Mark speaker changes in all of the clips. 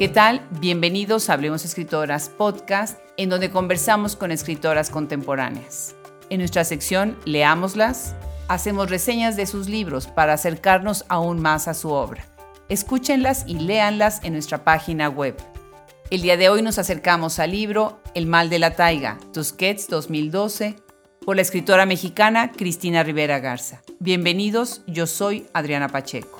Speaker 1: ¿Qué tal? Bienvenidos a Hablemos Escritoras Podcast, en donde conversamos con escritoras contemporáneas. En nuestra sección Leámoslas, hacemos reseñas de sus libros para acercarnos aún más a su obra. Escúchenlas y léanlas en nuestra página web. El día de hoy nos acercamos al libro El mal de la taiga, Tusquets 2012, por la escritora mexicana Cristina Rivera Garza. Bienvenidos, yo soy Adriana Pacheco.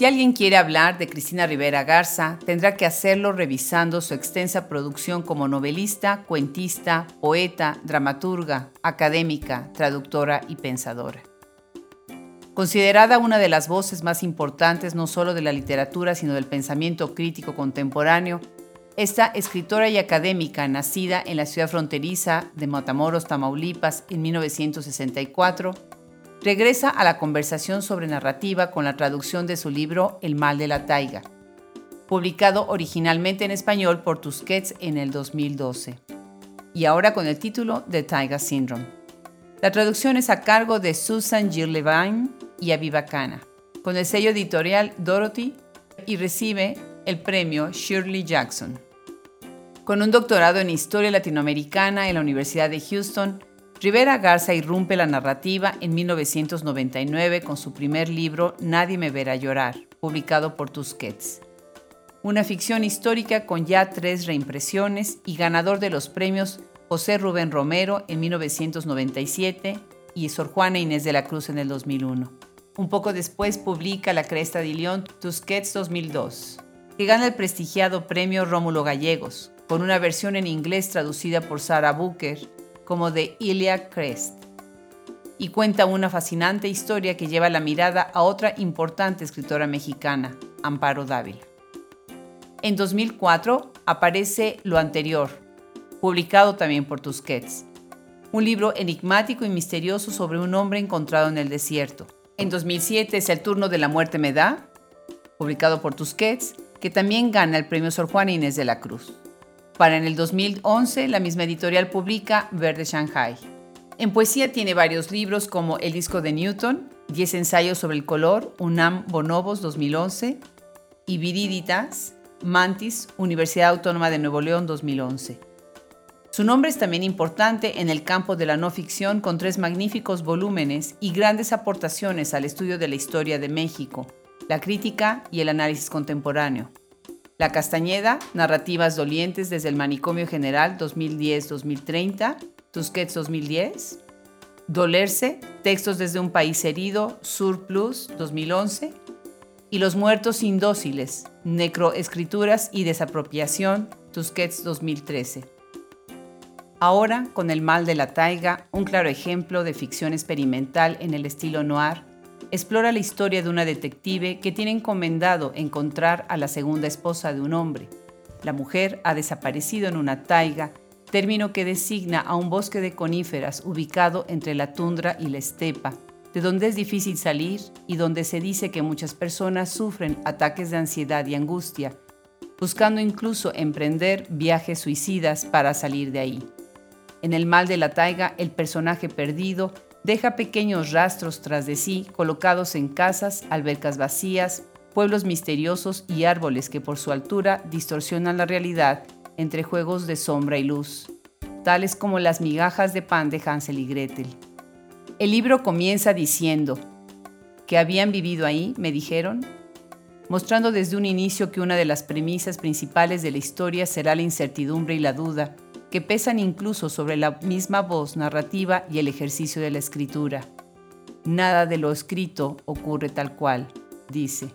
Speaker 1: Si alguien quiere hablar de Cristina Rivera Garza, tendrá que hacerlo revisando su extensa producción como novelista, cuentista, poeta, dramaturga, académica, traductora y pensadora. Considerada una de las voces más importantes no solo de la literatura, sino del pensamiento crítico contemporáneo, esta escritora y académica, nacida en la ciudad fronteriza de Matamoros, Tamaulipas, en 1964, regresa a la conversación sobre narrativa con la traducción de su libro El mal de la taiga, publicado originalmente en español por Tusquets en el 2012, y ahora con el título The Taiga Syndrome. La traducción es a cargo de Susan Gill Levine y Aviva Khanna, con el sello editorial Dorothy y recibe el premio Shirley Jackson. Con un doctorado en Historia Latinoamericana en la Universidad de Houston, Rivera Garza irrumpe la narrativa en 1999 con su primer libro Nadie me verá llorar, publicado por Tusquets. Una ficción histórica con ya tres reimpresiones y ganador de los premios José Rubén Romero en 1997 y Sor Juana Inés de la Cruz en el 2001. Un poco después publica La Cresta de León Tusquets 2002, que gana el prestigiado premio Rómulo Gallegos, con una versión en inglés traducida por Sarah Booker como de Ilya Crest, y cuenta una fascinante historia que lleva la mirada a otra importante escritora mexicana, Amparo Dávila. En 2004 aparece Lo anterior, publicado también por Tusquets, un libro enigmático y misterioso sobre un hombre encontrado en el desierto. En 2007 es El turno de la muerte me da, publicado por Tusquets, que también gana el premio Sor Juana Inés de la Cruz. Para en el 2011, la misma editorial publica Verde Shanghai. En poesía tiene varios libros como El disco de Newton, 10 ensayos sobre el color, UNAM Bonobos 2011, y Viriditas, Mantis, Universidad Autónoma de Nuevo León 2011. Su nombre es también importante en el campo de la no ficción con tres magníficos volúmenes y grandes aportaciones al estudio de la historia de México, la crítica y el análisis contemporáneo. La Castañeda, Narrativas Dolientes desde el Manicomio General 2010-2030, Tusquets 2010. Dolerse, Textos desde un País Herido, Sur Plus 2011. Y Los Muertos Indóciles, Necroescrituras y Desapropiación, Tusquets 2013. Ahora, con El Mal de la Taiga, un claro ejemplo de ficción experimental en el estilo noir, explora la historia de una detective que tiene encomendado encontrar a la segunda esposa de un hombre. La mujer ha desaparecido en una taiga, término que designa a un bosque de coníferas ubicado entre la tundra y la estepa, de donde es difícil salir y donde se dice que muchas personas sufren ataques de ansiedad y angustia, buscando incluso emprender viajes suicidas para salir de ahí. En el mal de la taiga, el personaje perdido deja pequeños rastros tras de sí colocados en casas, albercas vacías, pueblos misteriosos y árboles que por su altura distorsionan la realidad entre juegos de sombra y luz, tales como las migajas de pan de Hansel y Gretel. El libro comienza diciendo, que habían vivido ahí, me dijeron, mostrando desde un inicio que una de las premisas principales de la historia será la incertidumbre y la duda, que pesan incluso sobre la misma voz narrativa y el ejercicio de la escritura. Nada de lo escrito ocurre tal cual, dice.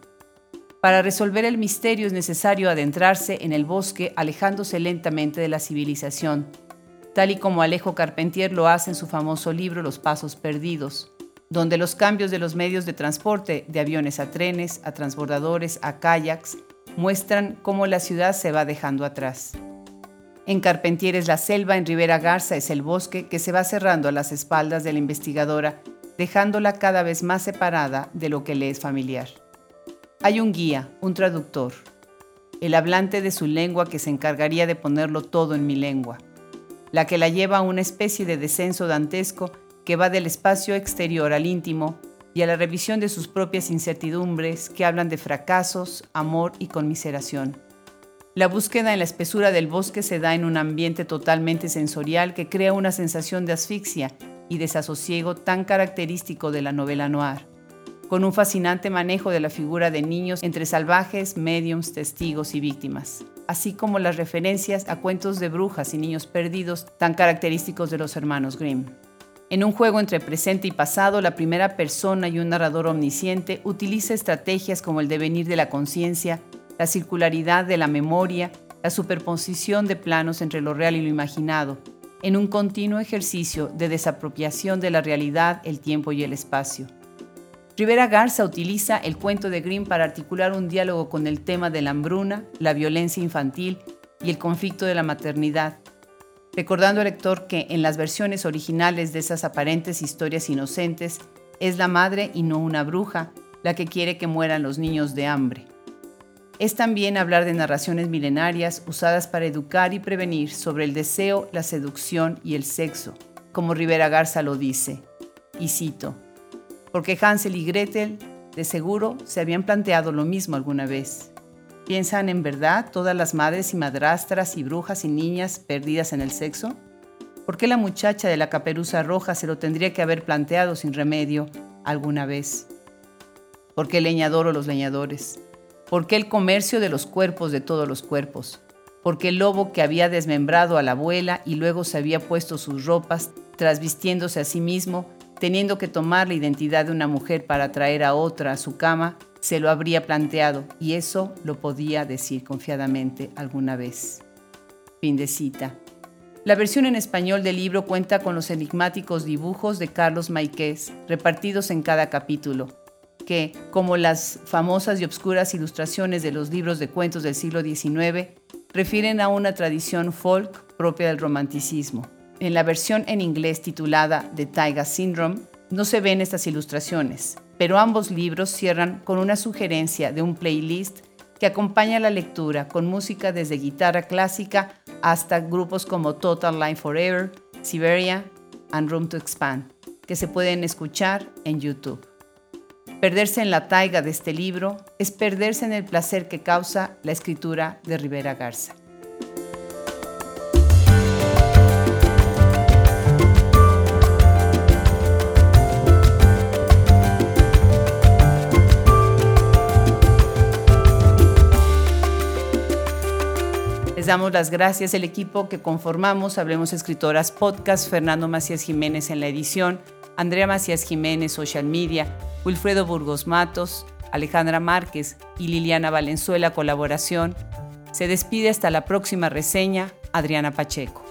Speaker 1: Para resolver el misterio es necesario adentrarse en el bosque alejándose lentamente de la civilización, tal y como Alejo Carpentier lo hace en su famoso libro Los Pasos Perdidos, donde los cambios de los medios de transporte, de aviones a trenes, a transbordadores, a kayaks, muestran cómo la ciudad se va dejando atrás. En Carpentier es la selva, en Rivera Garza es el bosque que se va cerrando a las espaldas de la investigadora, dejándola cada vez más separada de lo que le es familiar. Hay un guía, un traductor, el hablante de su lengua que se encargaría de ponerlo todo en mi lengua, la que la lleva a una especie de descenso dantesco que va del espacio exterior al íntimo, y a la revisión de sus propias incertidumbres que hablan de fracasos, amor y conmiseración. La búsqueda en la espesura del bosque se da en un ambiente totalmente sensorial que crea una sensación de asfixia y desasosiego tan característico de la novela noir, con un fascinante manejo de la figura de niños entre salvajes, mediums, testigos y víctimas, así como las referencias a cuentos de brujas y niños perdidos tan característicos de los hermanos Grimm. En un juego entre presente y pasado, la primera persona y un narrador omnisciente utiliza estrategias como el devenir de la conciencia, la circularidad de la memoria, la superposición de planos entre lo real y lo imaginado, en un continuo ejercicio de desapropiación de la realidad, el tiempo y el espacio. Rivera Garza utiliza el cuento de Grimm para articular un diálogo con el tema de la hambruna, la violencia infantil y el conflicto de la maternidad, recordando al lector que en las versiones originales de esas aparentes historias inocentes es la madre y no una bruja la que quiere que mueran los niños de hambre. Es también hablar de narraciones milenarias usadas para educar y prevenir sobre el deseo, la seducción y el sexo, como Rivera Garza lo dice, y cito, porque Hansel y Gretel de seguro se habían planteado lo mismo alguna vez. ¿Piensan en verdad todas las madres y madrastras y brujas y niñas perdidas en el sexo? ¿Por qué la muchacha de la caperuza roja se lo tendría que haber planteado sin remedio alguna vez? ¿Por qué el leñador o los leñadores? ¿Por qué el comercio de los cuerpos de todos los cuerpos? ¿Por qué el lobo que había desmembrado a la abuela y luego se había puesto sus ropas, trasvistiéndose a sí mismo, teniendo que tomar la identidad de una mujer para traer a otra a su cama, se lo habría planteado y eso lo podía decir confiadamente alguna vez. Fin de cita. La versión en español del libro cuenta con los enigmáticos dibujos de Carlos Maiquez, repartidos en cada capítulo, que, como las famosas y obscuras ilustraciones de los libros de cuentos del siglo XIX, refieren a una tradición folk propia del romanticismo. En la versión en inglés titulada The Taiga Syndrome no se ven estas ilustraciones, pero ambos libros cierran con una sugerencia de un playlist que acompaña la lectura con música desde guitarra clásica hasta grupos como Total Line Forever, Siberia and Room to Expand, que se pueden escuchar en YouTube. Perderse en la taiga de este libro es perderse en el placer que causa la escritura de Rivera Garza. Les damos las gracias al equipo que conformamos Hablemos Escritoras Podcast, Fernando Macías Jiménez en la edición, Andrea Macías Jiménez Social Media, Wilfredo Burgos Matos, Alejandra Márquez y Liliana Valenzuela colaboración. Se despide hasta la próxima reseña, Adriana Pacheco.